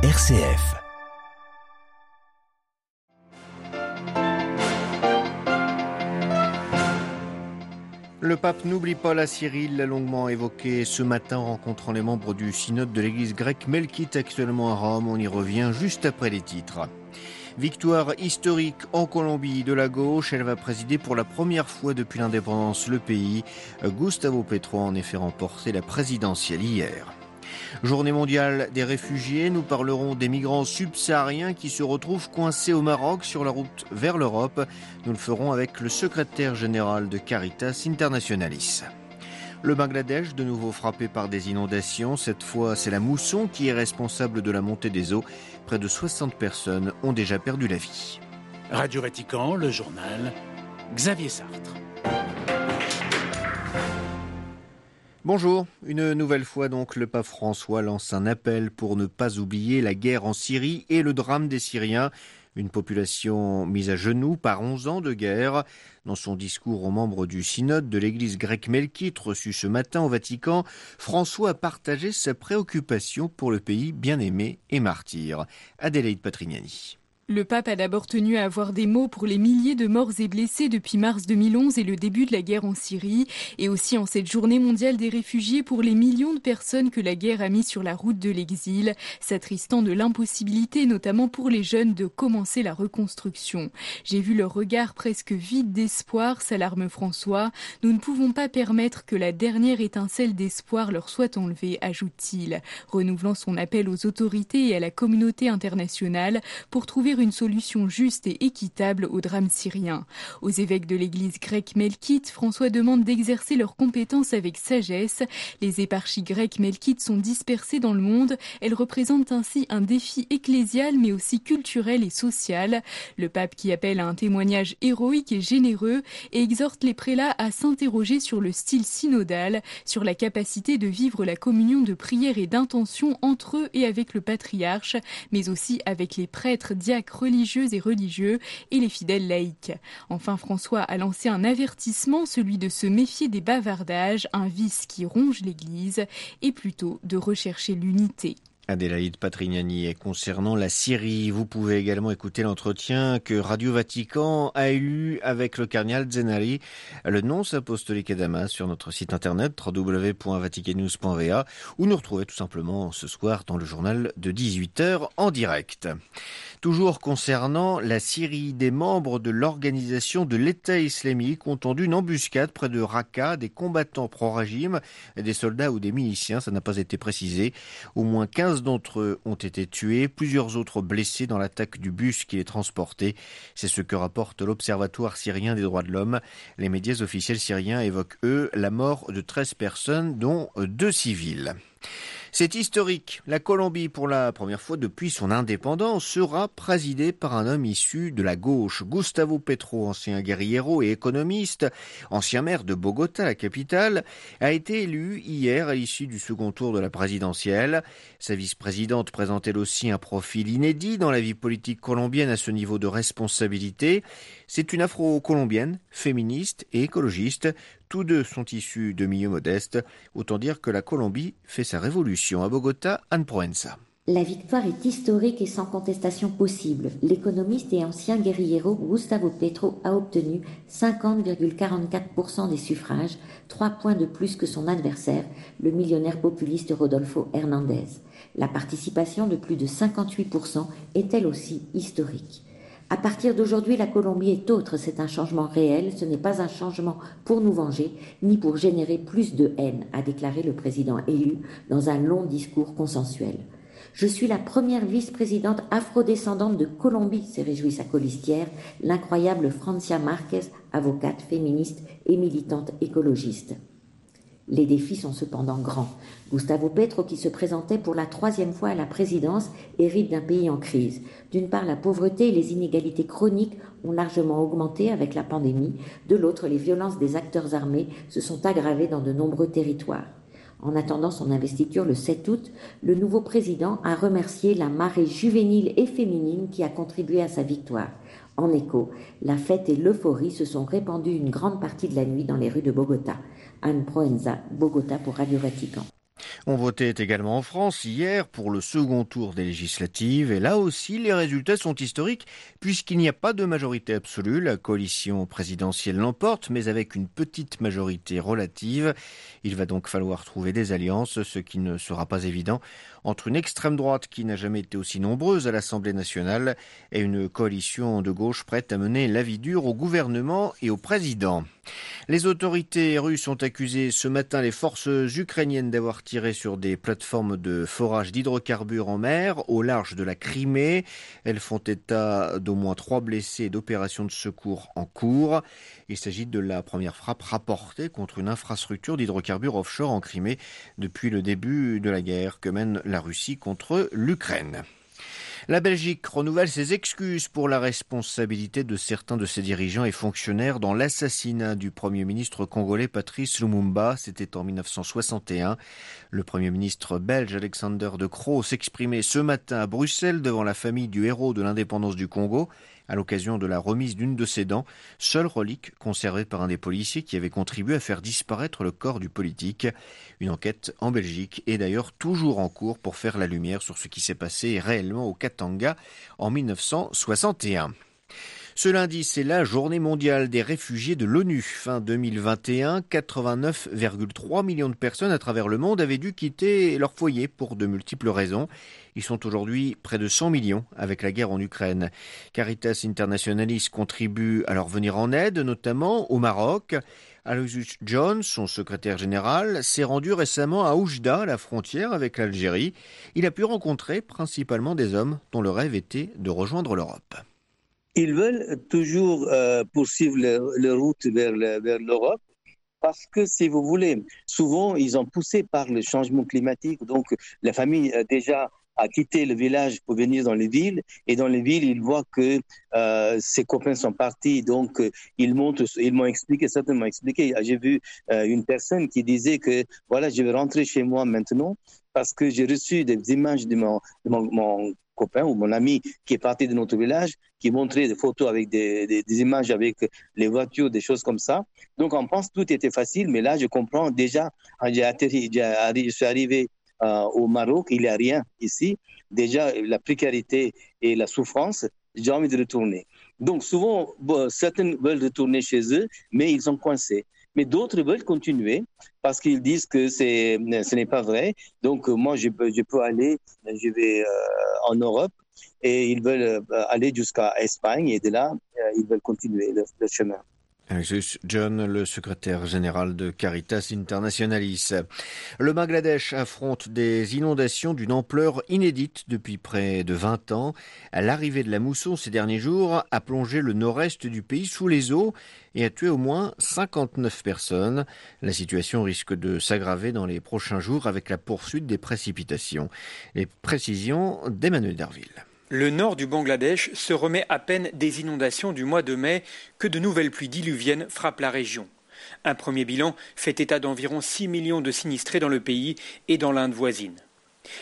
RCF. Le pape n'oublie pas la Syrie, l'a longuement évoqué ce matin en rencontrant les membres du synode de l'église grecque Melkite actuellement à Rome. On y revient juste après les titres. Victoire historique en Colombie de la gauche, elle va présider pour la première fois depuis l'indépendance le pays. Gustavo Petro a en effet remporté la présidentielle hier. Journée mondiale des réfugiés, nous parlerons des migrants subsahariens qui se retrouvent coincés au Maroc sur la route vers l'Europe. Nous le ferons avec le secrétaire général de Caritas Internationalis. Le Bangladesh, de nouveau frappé par des inondations. Cette fois, c'est la mousson qui est responsable de la montée des eaux. Près de 60 personnes ont déjà perdu la vie. Radio Vatican, le journal, Xavier Sartre. Bonjour, une nouvelle fois donc le pape François lance un appel pour ne pas oublier la guerre en Syrie et le drame des Syriens, une population mise à genoux par 11 ans de guerre. Dans son discours aux membres du synode de l'église grecque melkite reçu ce matin au Vatican, François a partagé sa préoccupation pour le pays bien-aimé et martyr. Adélaïde Patrignani. Le pape a d'abord tenu à avoir des mots pour les milliers de morts et blessés depuis mars 2011 et le début de la guerre en Syrie, et aussi en cette journée mondiale des réfugiés pour les millions de personnes que la guerre a mis sur la route de l'exil, s'attristant de l'impossibilité, notamment pour les jeunes, de commencer la reconstruction. J'ai vu leur regard presque vide d'espoir, s'alarme François. Nous ne pouvons pas permettre que la dernière étincelle d'espoir leur soit enlevée, ajoute-t-il, renouvelant son appel aux autorités et à la communauté internationale pour trouver une solution juste et équitable au drame syrien. Aux évêques de l'église grecque melkite, François demande d'exercer leurs compétences avec sagesse. Les éparchies grecques melkites sont dispersées dans le monde. Elles représentent ainsi un défi ecclésial mais aussi culturel et social. Le pape qui appelle à un témoignage héroïque et généreux et exhorte les prélats à s'interroger sur le style synodal, sur la capacité de vivre la communion de prière et d'intention entre eux et avec le patriarche, mais aussi avec les prêtres, diacres, religieuses et religieux et les fidèles laïcs. Enfin, François a lancé un avertissement, celui de se méfier des bavardages, un vice qui ronge l'Église, et plutôt de rechercher l'unité. Adélaïde Patrignani. Et concernant la Syrie, vous pouvez également écouter l'entretien que Radio Vatican a eu avec le cardinal Zenari, le nonce apostolique à Damas, sur notre site internet www.vaticannews.va, où nous retrouvez tout simplement ce soir dans le journal de 18h en direct. Toujours concernant la Syrie, des membres de l'organisation de l'État islamique ont tendu une embuscade près de Raqqa, des combattants pro-régime, des soldats ou des miliciens, ça n'a pas été précisé. Au moins 15 d'entre eux ont été tués, plusieurs autres blessés dans l'attaque du bus qui les transportait. C'est ce que rapporte l'Observatoire syrien des droits de l'homme. Les médias officiels syriens évoquent, eux, la mort de 13 personnes, dont deux civils. C'est historique. La Colombie, pour la première fois depuis son indépendance, sera présidée par un homme issu de la gauche. Gustavo Petro, ancien guerriero et économiste, ancien maire de Bogota, la capitale, a été élu hier à l'issue du second tour de la présidentielle. Sa vice-présidente présente elle aussi un profil inédit dans la vie politique colombienne à ce niveau de responsabilité. C'est une afro-colombienne, féministe et écologiste. Tous deux sont issus de milieux modestes. Autant dire que la Colombie fait sa révolution. À Bogota, Anne Proenza. La victoire est historique et sans contestation possible. L'économiste et ancien guerriero Gustavo Petro a obtenu 50,44% des suffrages, trois points de plus que son adversaire, le millionnaire populiste Rodolfo Hernandez. La participation de plus de 58% est elle aussi historique. À partir d'aujourd'hui, la Colombie est autre, c'est un changement réel, ce n'est pas un changement pour nous venger, ni pour générer plus de haine, a déclaré le président élu dans un long discours consensuel. Je suis la première vice-présidente afrodescendante de Colombie, s'est réjouie sa colistière, l'incroyable Francia Marquez, avocate féministe et militante écologiste. Les défis sont cependant grands. Gustavo Petro, qui se présentait pour la troisième fois à la présidence, hérite d'un pays en crise. D'une part, la pauvreté et les inégalités chroniques ont largement augmenté avec la pandémie. De l'autre, les violences des acteurs armés se sont aggravées dans de nombreux territoires. En attendant son investiture le 7 août, le nouveau président a remercié la marée juvénile et féminine qui a contribué à sa victoire. En écho, la fête et l'euphorie se sont répandues une grande partie de la nuit dans les rues de Bogota. Anne Proenza, Bogota pour Radio Vatican. On votait également en France hier pour le second tour des législatives et là aussi les résultats sont historiques puisqu'il n'y a pas de majorité absolue. La coalition présidentielle l'emporte mais avec une petite majorité relative. Il va donc falloir trouver des alliances, ce qui ne sera pas évident entre une extrême droite qui n'a jamais été aussi nombreuse à l'Assemblée nationale et une coalition de gauche prête à mener la vie dure au gouvernement et au président. Les autorités russes ont accusé ce matin les forces ukrainiennes d'avoir tiré sur des plateformes de forage d'hydrocarbures en mer au large de la Crimée. Elles font état d'au moins trois blessés et d'opérations de secours en cours. Il s'agit de la première frappe rapportée contre une infrastructure d'hydrocarbures offshore en Crimée depuis le début de la guerre que mène la Russie contre l'Ukraine. La Belgique renouvelle ses excuses pour la responsabilité de certains de ses dirigeants et fonctionnaires dans l'assassinat du Premier ministre congolais Patrice Lumumba. C'était en 1961. Le Premier ministre belge Alexander De Croo s'exprimait ce matin à Bruxelles devant la famille du héros de l'indépendance du Congo à l'occasion de la remise d'une de ses dents, seule relique conservée par un des policiers qui avait contribué à faire disparaître le corps du politique. Une enquête en Belgique est d'ailleurs toujours en cours pour faire la lumière sur ce qui s'est passé réellement au Katanga en 1961. Ce lundi, c'est la journée mondiale des réfugiés de l'ONU. Fin 2021, 89,3 millions de personnes à travers le monde avaient dû quitter leur foyer pour de multiples raisons. Ils sont aujourd'hui près de 100 millions avec la guerre en Ukraine. Caritas Internationalis contribue à leur venir en aide, notamment au Maroc. Aloysius John, son secrétaire général, s'est rendu récemment à Oujda, la frontière avec l'Algérie. Il a pu rencontrer principalement des hommes dont le rêve était de rejoindre l'Europe ils veulent toujours euh, poursuivre leur, route vers, l'Europe parce que, si vous voulez, souvent, ils ont poussé par le changement climatique. Donc, la famille euh, déjà a quitté le village pour venir dans les villes. Et dans les villes, ils voient que euh, ses copains sont partis. Donc, ils montent, ils m'ont expliqué, certainement expliqué. J'ai vu une personne qui disait que, voilà, je vais rentrer chez moi maintenant parce que j'ai reçu des images de mon, mon copain ou mon ami qui est parti de notre village, qui montrait des photos avec des, images avec les voitures, des choses comme ça. Donc on pense que tout était facile, mais là je comprends déjà, j'ai atterri, je suis arrivé euh, au Maroc, il n'y a rien ici. Déjà la précarité et la souffrance, j'ai envie de retourner. Donc souvent, certains veulent retourner chez eux, mais ils sont coincés mais d'autres veulent continuer parce qu'ils disent que c'est, ce n'est pas vrai. Donc, moi, je peux, aller, je vais euh, en Europe et ils veulent euh, aller jusqu'à Espagne et de là, euh, ils veulent continuer le chemin. John, le secrétaire général de Caritas Internationalis. Le Bangladesh affronte des inondations d'une ampleur inédite depuis près de 20 ans. L'arrivée de la mousson ces derniers jours a plongé le nord-est du pays sous les eaux et a tué au moins 59 personnes. La situation risque de s'aggraver dans les prochains jours avec la poursuite des précipitations. Les précisions d'Emmanuel Derville. Le nord du Bangladesh se remet à peine des inondations du mois de mai que de nouvelles pluies diluviennes frappent la région. Un premier bilan fait état d'environ 6 millions de sinistrés dans le pays et dans l'Inde voisine.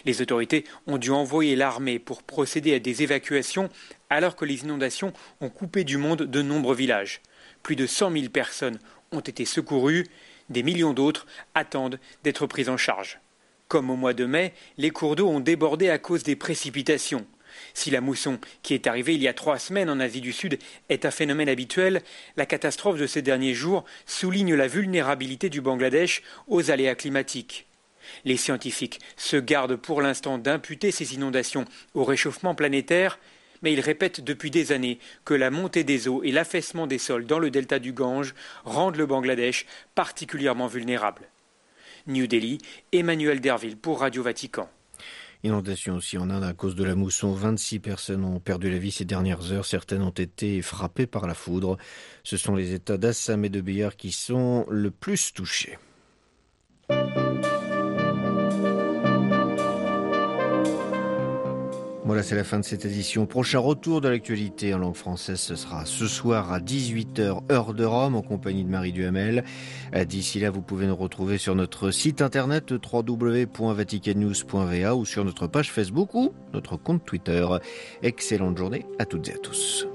Les autorités ont dû envoyer l'armée pour procéder à des évacuations alors que les inondations ont coupé du monde de nombreux villages. Plus de 100 000 personnes ont été secourues, des millions d'autres attendent d'être prises en charge. Comme au mois de mai, les cours d'eau ont débordé à cause des précipitations. Si la mousson, qui est arrivée il y a trois semaines en Asie du Sud, est un phénomène habituel, la catastrophe de ces derniers jours souligne la vulnérabilité du Bangladesh aux aléas climatiques. Les scientifiques se gardent pour l'instant d'imputer ces inondations au réchauffement planétaire, mais ils répètent depuis des années que la montée des eaux et l'affaissement des sols dans le delta du Gange rendent le Bangladesh particulièrement vulnérable. New Delhi, Emmanuel Derville pour Radio Vatican. Inondation aussi en Inde à cause de la mousson. 26 personnes ont perdu la vie ces dernières heures. Certaines ont été frappées par la foudre. Ce sont les États d'Assam et de Bihar qui sont le plus touchés. Voilà, c'est la fin de cette édition. Prochain retour de l'actualité en langue française, ce sera ce soir à 18h, heure de Rome, en compagnie de Marie Duhamel. Euh, d'ici là, vous pouvez nous retrouver sur notre site internet www.vaticannews.va ou sur notre page Facebook ou notre compte Twitter. Excellente journée à toutes et à tous.